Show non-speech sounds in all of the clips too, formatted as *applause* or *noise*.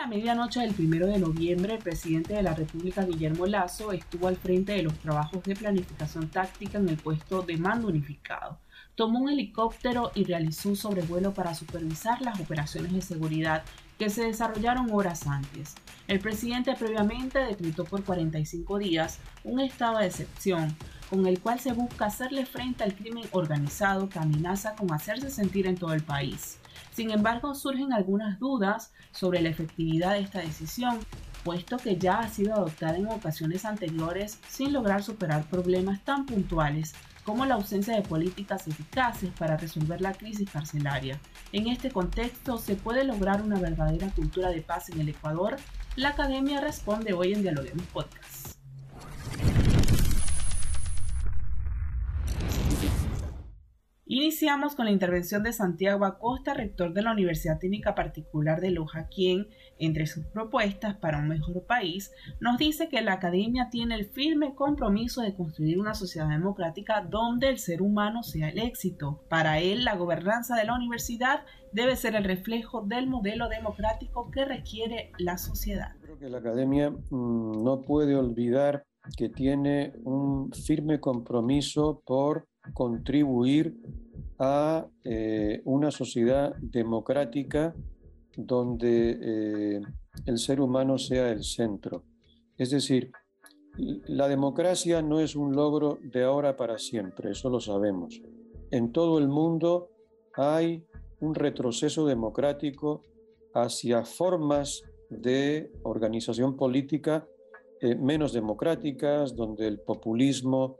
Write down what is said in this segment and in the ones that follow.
La medianoche del primero de noviembre, el presidente de la República, Guillermo Lazo, estuvo al frente de los trabajos de planificación táctica en el puesto de mando unificado. Tomó un helicóptero y realizó un sobrevuelo para supervisar las operaciones de seguridad que se desarrollaron horas antes. El presidente previamente decretó por 45 días un estado de excepción, con el cual se busca hacerle frente al crimen organizado que amenaza con hacerse sentir en todo el país. Sin embargo, surgen algunas dudas sobre la efectividad de esta decisión, puesto que ya ha sido adoptada en ocasiones anteriores sin lograr superar problemas tan puntuales como la ausencia de políticas eficaces para resolver la crisis carcelaria. En este contexto, ¿se puede lograr una verdadera cultura de paz en el Ecuador? La Academia responde hoy en Dialoguemos Podcast. Iniciamos con la intervención de Santiago Acosta, rector de la Universidad Técnica Particular de Loja, quien, entre sus propuestas para un mejor país, nos dice que la academia tiene el firme compromiso de construir una sociedad democrática donde el ser humano sea el éxito. Para él, la gobernanza de la universidad debe ser el reflejo del modelo democrático que requiere la sociedad. Creo que la academia mm, no puede olvidar que tiene un firme compromiso por contribuir a eh, una sociedad democrática donde eh, el ser humano sea el centro. Es decir, la democracia no es un logro de ahora para siempre, eso lo sabemos. En todo el mundo hay un retroceso democrático hacia formas de organización política eh, menos democráticas, donde el populismo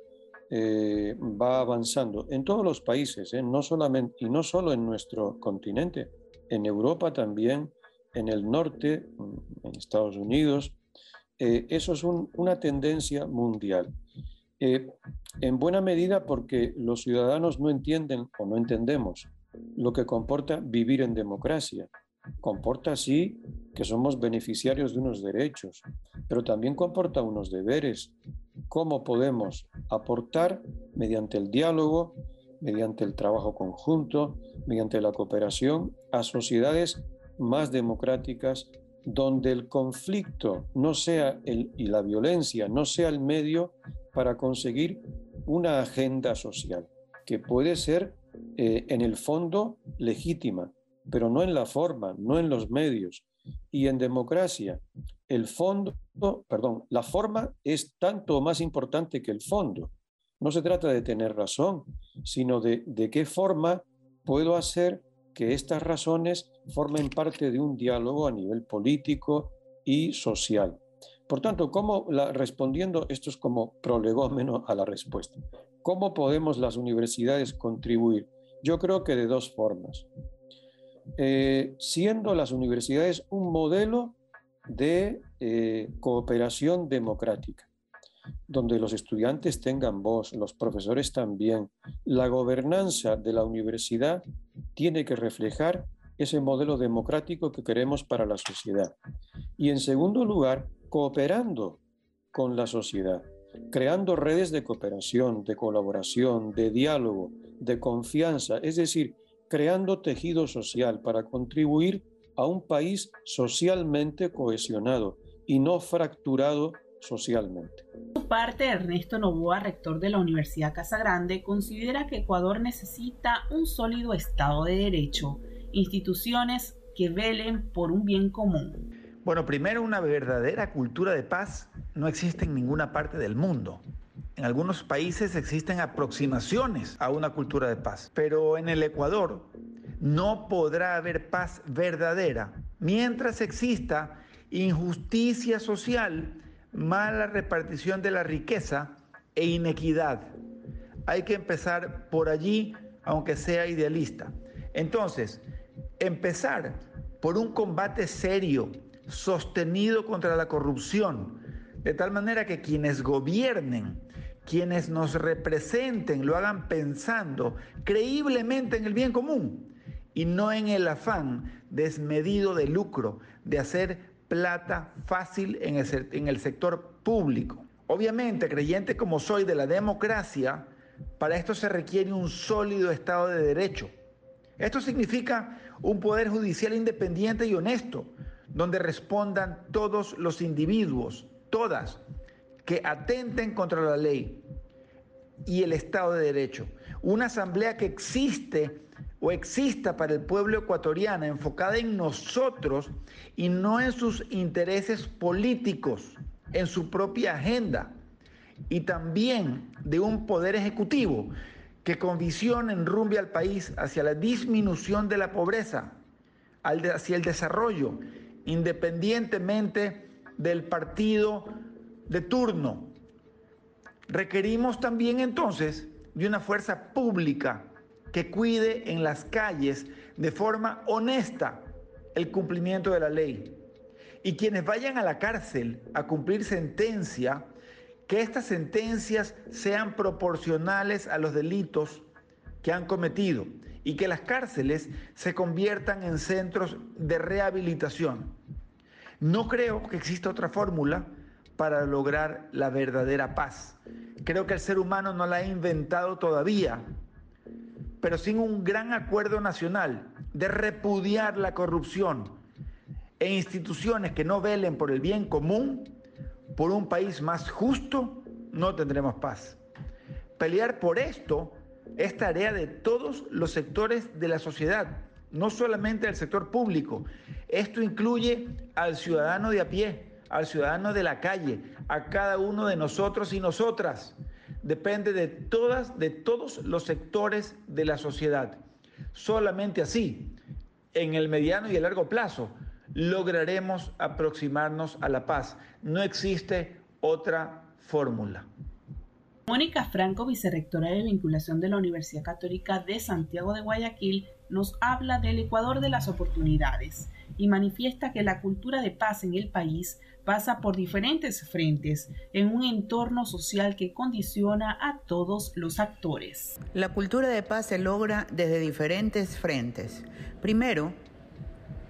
eh, va avanzando en todos los países, ¿eh? no solamente, y no solo en nuestro continente, en Europa también, en el norte, en Estados Unidos. Eh, eso es una tendencia mundial. en buena medida porque los ciudadanos no entienden o no entendemos lo que comporta vivir en democracia. Comporta así que somos beneficiarios de unos derechos, pero también comporta unos deberes. ¿Cómo podemos aportar mediante el diálogo, mediante el trabajo conjunto, mediante la cooperación a sociedades más democráticas donde el conflicto no sea el, y la violencia no sea el medio para conseguir una agenda social que puede ser eh, en el fondo legítima, pero no en la forma, no en los medios. Y en democracia, el fondo, perdón, la forma es tanto más importante que el fondo. No se trata de tener razón, sino de, de qué forma puedo hacer que estas razones formen parte de un diálogo a nivel político y social. Por tanto, ¿cómo respondiendo, esto es como prolegómeno a la respuesta, ¿cómo podemos las universidades contribuir? Yo creo que de dos formas. Eh, siendo las universidades un modelo de eh, cooperación democrática, donde los estudiantes tengan voz, los profesores también. La gobernanza de la universidad tiene que reflejar ese modelo democrático que queremos para la sociedad. Y en segundo lugar, cooperando con la sociedad, creando redes de cooperación, de colaboración, de diálogo, de confianza, es decir, creando tejido social para contribuir a un país socialmente cohesionado y no fracturado socialmente. Por su parte, Ernesto Novoa, rector de la Universidad Casa Grande, considera que Ecuador necesita un sólido Estado de Derecho, instituciones que velen por un bien común. Bueno, primero, una verdadera cultura de paz no existe en ninguna parte del mundo. En algunos países existen aproximaciones a una cultura de paz, pero en el Ecuador no podrá haber paz verdadera mientras exista injusticia social, mala repartición de la riqueza e inequidad. Hay que empezar por allí, aunque sea idealista. Entonces, empezar por un combate serio, sostenido contra la corrupción, de tal manera que quienes gobiernen quienes nos representen lo hagan pensando creíblemente en el bien común y no en el afán desmedido de lucro, de hacer plata fácil en el, sector público. Obviamente, creyente como soy de la democracia, para esto se requiere un sólido Estado de Derecho. Esto significa un poder judicial independiente y honesto, donde respondan todos los individuos, todas, que atenten contra la ley y el Estado de Derecho. Una asamblea que existe o exista para el pueblo ecuatoriano, enfocada en nosotros y no en sus intereses políticos, en su propia agenda. Y también de un poder ejecutivo que con visión enrumbe al país hacia la disminución de la pobreza, hacia el desarrollo, independientemente del partido de turno. Requerimos también entonces de una fuerza pública que cuide en las calles de forma honesta el cumplimiento de la ley. Y quienes vayan a la cárcel a cumplir sentencia, que estas sentencias sean proporcionales a los delitos que han cometido y que las cárceles se conviertan en centros de rehabilitación. No creo que exista otra fórmula para lograr la verdadera paz. Creo que el ser humano no la ha inventado todavía, pero sin un gran acuerdo nacional de repudiar la corrupción e instituciones que no velen por el bien común, por un país más justo, no tendremos paz. Pelear por esto es tarea de todos los sectores de la sociedad, no solamente del sector público. Esto incluye al ciudadano de a pie, al ciudadano de la calle, a cada uno de nosotros y nosotras. Depende de todas, de todos los sectores de la sociedad. Solamente así, en el mediano y el largo plazo, lograremos aproximarnos a la paz. No existe otra fórmula. Mónica Franco, vicerrectora de vinculación de la Universidad Católica de Santiago de Guayaquil, nos habla del Ecuador de las oportunidades y manifiesta que la cultura de paz en el país pasa por diferentes frentes en un entorno social que condiciona a todos los actores. La cultura de paz se logra desde diferentes frentes. Primero,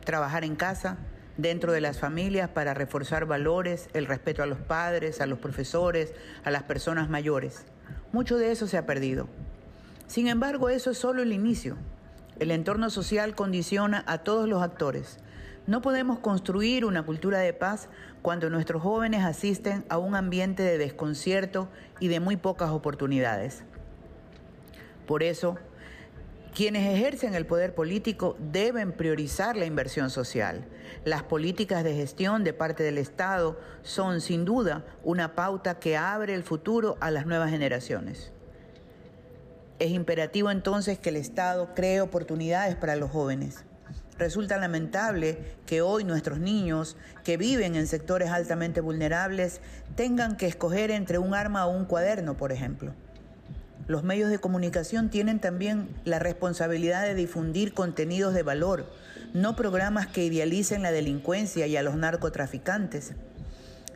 trabajar en casa, dentro de las familias para reforzar valores, el respeto a los padres, a los profesores, a las personas mayores. Mucho de eso se ha perdido. Sin embargo, eso es solo el inicio. El entorno social condiciona a todos los actores, no podemos construir una cultura de paz cuando nuestros jóvenes asisten a un ambiente de desconcierto y de muy pocas oportunidades. Por eso, quienes ejercen el poder político deben priorizar la inversión social. Las políticas de gestión de parte del Estado son sin duda una pauta que abre el futuro a las nuevas generaciones. Es imperativo entonces que el Estado cree oportunidades para los jóvenes. Resulta lamentable que hoy nuestros niños que viven en sectores altamente vulnerables tengan que escoger entre un arma o un cuaderno, por ejemplo. Los medios de comunicación tienen también la responsabilidad de difundir contenidos de valor, no programas que idealicen la delincuencia y a los narcotraficantes.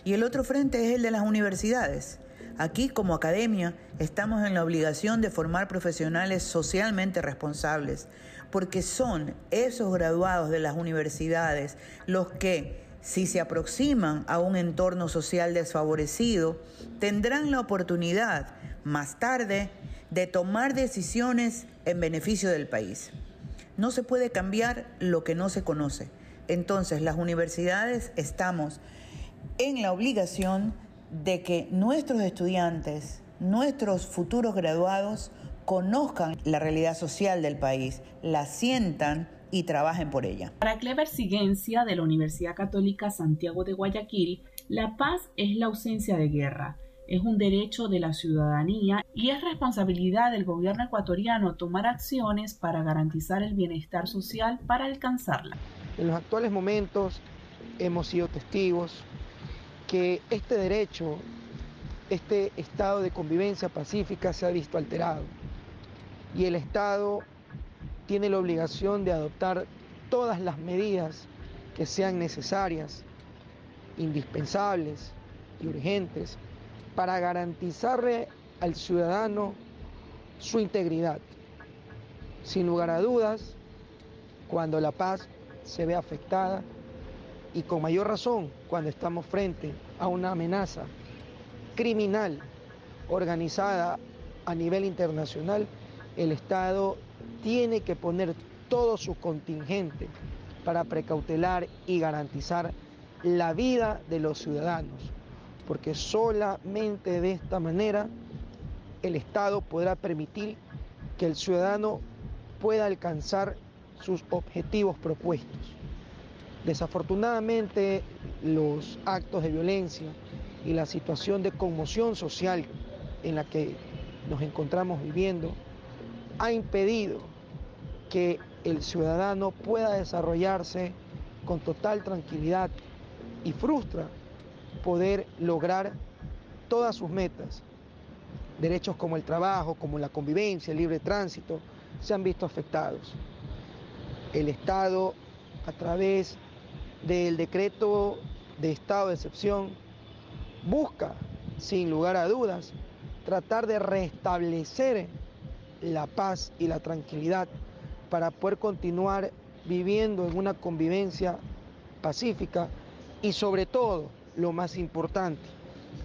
Y el otro frente es el de las universidades. Aquí como academia estamos en la obligación de formar profesionales socialmente responsables, porque son esos graduados de las universidades los que, si se aproximan a un entorno social desfavorecido, tendrán la oportunidad más tarde de tomar decisiones en beneficio del país. No se puede cambiar lo que no se conoce. Entonces las universidades estamos en la obligación de que nuestros estudiantes, nuestros futuros graduados, conozcan la realidad social del país, la sientan y trabajen por ella. Para Clever Siguencia de la Universidad Católica Santiago de Guayaquil, la paz es la ausencia de guerra. Es un derecho de la ciudadanía y es responsabilidad del gobierno ecuatoriano tomar acciones para garantizar el bienestar social para alcanzarla. En los actuales momentos hemos sido testigos que este derecho, este estado de convivencia pacífica se ha visto alterado y el Estado tiene la obligación de adoptar todas las medidas que sean necesarias, indispensables y urgentes para garantizarle al ciudadano su integridad. Sin lugar a dudas, cuando la paz se ve afectada y con mayor razón cuando estamos frente a una amenaza criminal organizada a nivel internacional, el Estado tiene que poner todo su contingente para precautelar y garantizar la vida de los ciudadanos, porque solamente de esta manera el Estado podrá permitir que el ciudadano pueda alcanzar sus objetivos propuestos. Desafortunadamente, los actos de violencia y la situación de conmoción social en la que nos encontramos viviendo ha impedido que el ciudadano pueda desarrollarse con total tranquilidad y frustra poder lograr todas sus metas. Derechos como el trabajo, como la convivencia, el libre tránsito, se han visto afectados. El Estado, a través del decreto de estado de excepción, busca, sin lugar a dudas, tratar de restablecer la paz y la tranquilidad para poder continuar viviendo en una convivencia pacífica y sobre todo, lo más importante,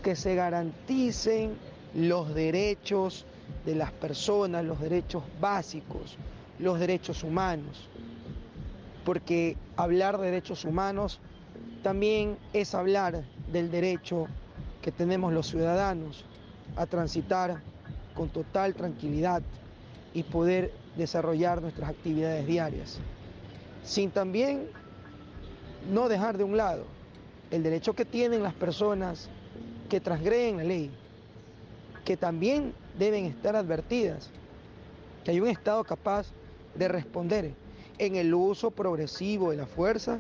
que se garanticen los derechos de las personas, los derechos básicos, los derechos humanos. Porque hablar de derechos humanos también es hablar del derecho que tenemos los ciudadanos a transitar con total tranquilidad y poder desarrollar nuestras actividades diarias, sin también no dejar de un lado el derecho que tienen las personas que transgreden la ley, que también deben estar advertidas, que hay un Estado capaz de responder en el uso progresivo de la fuerza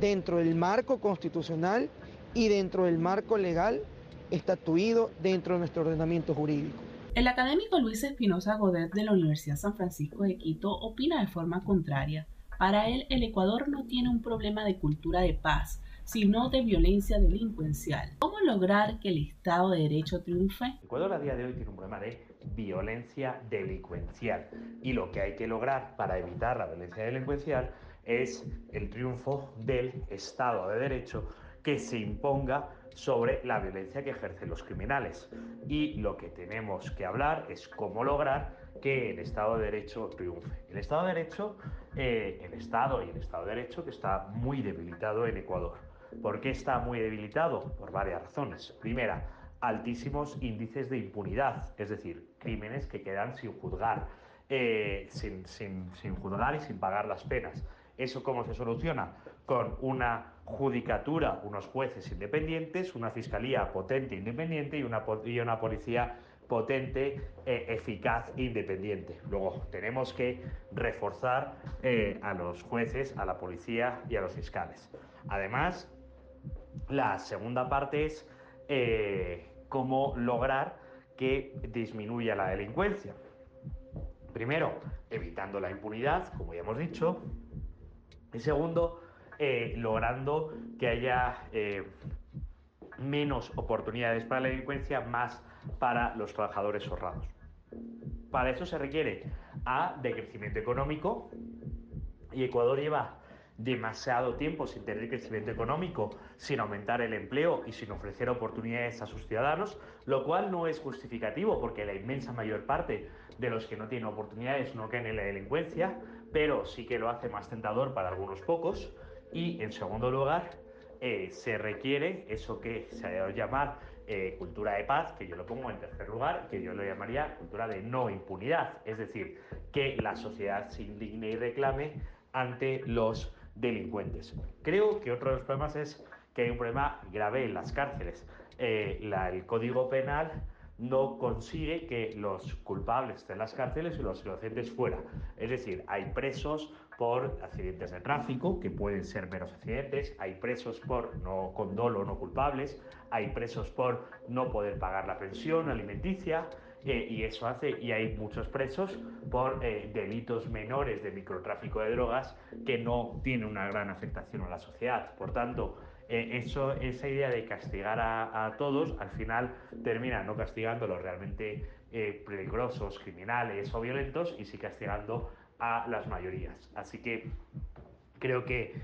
dentro del marco constitucional y dentro del marco legal estatuido dentro de nuestro ordenamiento jurídico. El académico Luis Espinosa Godet de la Universidad San Francisco de Quito opina de forma contraria. Para él, el Ecuador no tiene un problema de cultura de paz, sino de violencia delincuencial. ¿Cómo lograr que el Estado de Derecho triunfe? Ecuador a día de hoy tiene un problema de violencia delincuencial y lo que hay que lograr para evitar la violencia delincuencial es el triunfo del Estado de Derecho que se imponga sobre la violencia que ejercen los criminales. Y lo que tenemos que hablar es cómo lograr que el Estado de Derecho triunfe. El Estado de Derecho, eh, el Estado y el Estado de Derecho que está muy debilitado en Ecuador. ¿Por qué está muy debilitado? Por varias razones. Primera, altísimos índices de impunidad, es decir, crímenes que quedan sin juzgar, eh, sin, sin juzgar y sin pagar las penas. ¿Eso cómo se soluciona? Con una judicatura, unos jueces independientes, una fiscalía potente e independiente y una, y una policía potente, eh, eficaz e independiente. Luego tenemos que reforzar eh, a los jueces, a la policía y a los fiscales. Además, la segunda parte es eh, cómo lograr que disminuya la delincuencia. Primero, evitando la impunidad, como ya hemos dicho, y segundo, eh, logrando que haya eh, menos oportunidades para la delincuencia, más para los trabajadores honrados. Para eso se requiere A, de crecimiento económico, y Ecuador lleva demasiado tiempo sin tener crecimiento económico, sin aumentar el empleo y sin ofrecer oportunidades a sus ciudadanos, lo cual no es justificativo porque la inmensa mayor parte de los que no tienen oportunidades no caen en la delincuencia, pero sí que lo hace más tentador para algunos pocos. Y en segundo lugar, eh, se requiere eso que se ha dado llamar eh, cultura de paz, que yo lo pongo en tercer lugar, que yo lo llamaría cultura de no impunidad, es decir, que la sociedad se indigne y reclame ante los delincuentes. Creo que otro de los problemas es que hay un problema grave en las cárceles. Eh, el Código Penal no consigue que los culpables estén en las cárceles y los inocentes fuera. Es decir, hay presos por accidentes de tráfico, que pueden ser meros accidentes, hay presos por no con no culpables, hay presos por no poder pagar la pensión alimenticia, eh, y eso hace, y hay muchos presos por eh, delitos menores de microtráfico de drogas que no tienen una gran afectación a la sociedad. Por tanto, eh, eso, esa idea de castigar a, todos, al final termina no castigando los realmente peligrosos, criminales o violentos, y sí castigando a las mayorías. Así que creo que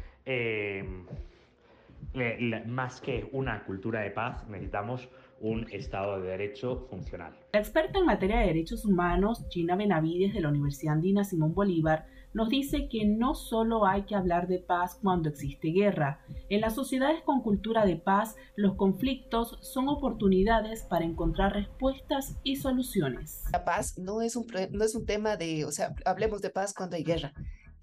más que una cultura de paz, necesitamos un Estado de Derecho funcional. La experta en materia de derechos humanos, Gina Benavides de la Universidad Andina Simón Bolívar, nos dice que no solo hay que hablar de paz cuando existe guerra. En las sociedades con cultura de paz, los conflictos son oportunidades para encontrar respuestas y soluciones. La paz no es un, no es un tema de, o sea, hablemos de paz cuando hay guerra.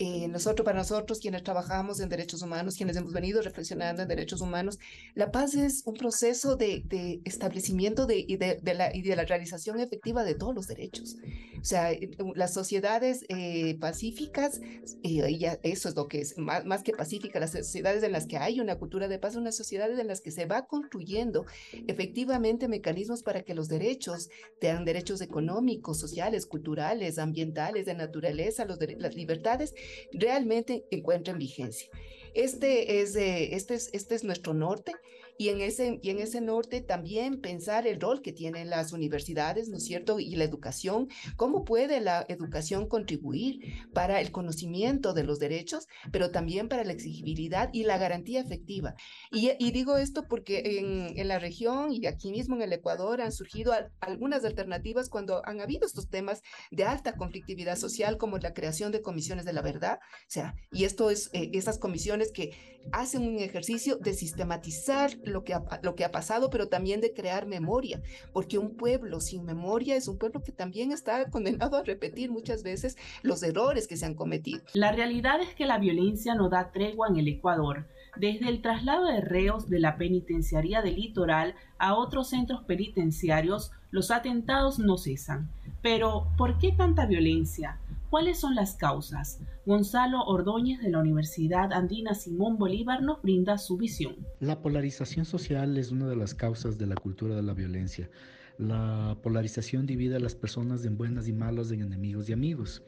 Eh, nosotros, para nosotros, quienes trabajamos en derechos humanos, quienes hemos venido reflexionando en derechos humanos, la paz es un proceso de, de establecimiento de, y, de, la, y de la realización efectiva de todos los derechos. O sea, eh, las sociedades eh, pacíficas, y eso es lo que es, más, más que pacífica, las sociedades en las que hay una cultura de paz, son las sociedades en las que se va construyendo efectivamente mecanismos para que los derechos, sean derechos económicos, sociales, culturales, ambientales, de naturaleza, los las libertades, realmente encuentren vigencia. Este es, este, es, este es nuestro norte y en, ese, y en ese norte también pensar el rol que tienen las universidades, ¿no es cierto? Y la educación, cómo puede la educación contribuir para el conocimiento de los derechos, pero también para la exigibilidad y la garantía efectiva. Y, digo esto porque en, en, la región y aquí mismo en el Ecuador han surgido algunas alternativas cuando han habido estos temas de alta conflictividad social, como la creación de comisiones de la verdad, o sea, y esto es eh, esas comisiones que hacen un ejercicio de sistematizar lo que, ha, lo que ha pasado, pero también de crear memoria, porque un pueblo sin memoria es un pueblo que también está *laughs* condenado a repetir muchas veces los errores que se han cometido. La realidad es que la violencia no da tregua en el Ecuador. Desde el traslado de reos de la penitenciaría del litoral a otros centros penitenciarios, los atentados no cesan. Pero, ¿por qué tanta violencia? ¿Cuáles son las causas? Gonzalo Ordóñez de la Universidad Andina Simón Bolívar nos brinda su visión. La polarización social es una de las causas de la cultura de la violencia. La polarización divide a las personas en buenas y malas, en enemigos y amigos.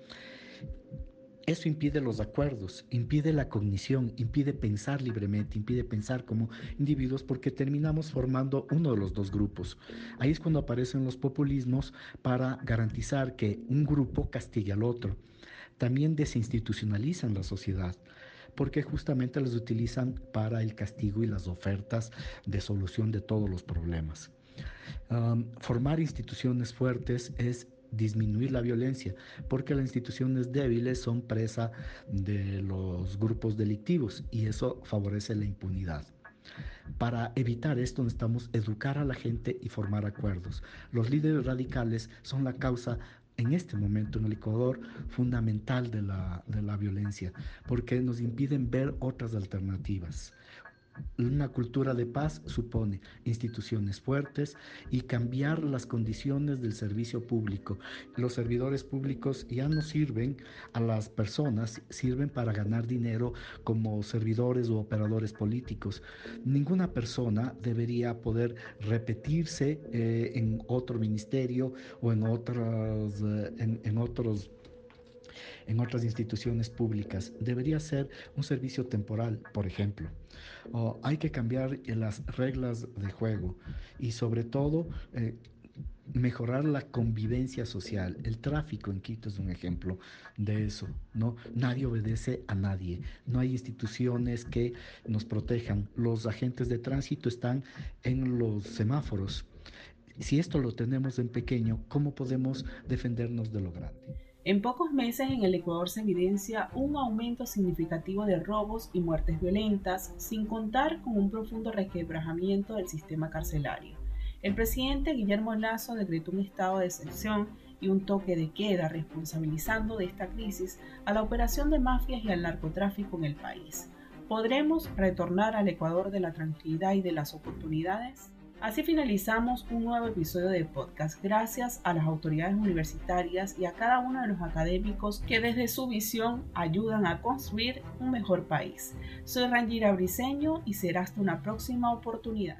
Eso impide los acuerdos, impide la cognición, impide pensar libremente, impide pensar como individuos porque terminamos formando uno de los dos grupos. Ahí es cuando aparecen los populismos para garantizar que un grupo castigue al otro también desinstitucionalizan la sociedad porque justamente las utilizan para el castigo y las ofertas de solución de todos los problemas. formar instituciones fuertes es disminuir la violencia, porque las instituciones débiles son presa de los grupos delictivos y eso favorece la impunidad. Para evitar esto necesitamos educar a la gente y formar acuerdos. Los líderes radicales son la causa en este momento en el Ecuador fundamental de la, de la violencia, porque nos impiden ver otras alternativas. Una cultura de paz supone instituciones fuertes y cambiar las condiciones del servicio público. Los servidores públicos ya no sirven a las personas, sirven para ganar dinero como servidores o operadores políticos. Ninguna persona debería poder repetirse eh, en otro ministerio o en, otros, eh, en otros en otras instituciones públicas. Debería ser un servicio temporal, por ejemplo. O hay que cambiar las reglas de juego y sobre todo eh, mejorar la convivencia social. El tráfico en Quito es un ejemplo de eso, ¿no? Nadie obedece a nadie. No hay instituciones que nos protejan. Los agentes de tránsito están en los semáforos. Si esto lo tenemos en pequeño, ¿cómo podemos defendernos de lo grande? En pocos meses en el Ecuador se evidencia un aumento significativo de robos y muertes violentas, sin contar con un profundo requebrajamiento del sistema carcelario. El presidente Guillermo Lazo decretó un estado de excepción y un toque de queda responsabilizando de esta crisis a la operación de mafias y al narcotráfico en el país. ¿Podremos retornar al Ecuador de la tranquilidad y de las oportunidades? Así finalizamos un nuevo episodio de podcast gracias a las autoridades universitarias y a cada uno de los académicos que desde su visión ayudan a construir un mejor país. Soy Rangira Briseño y será hasta una próxima oportunidad.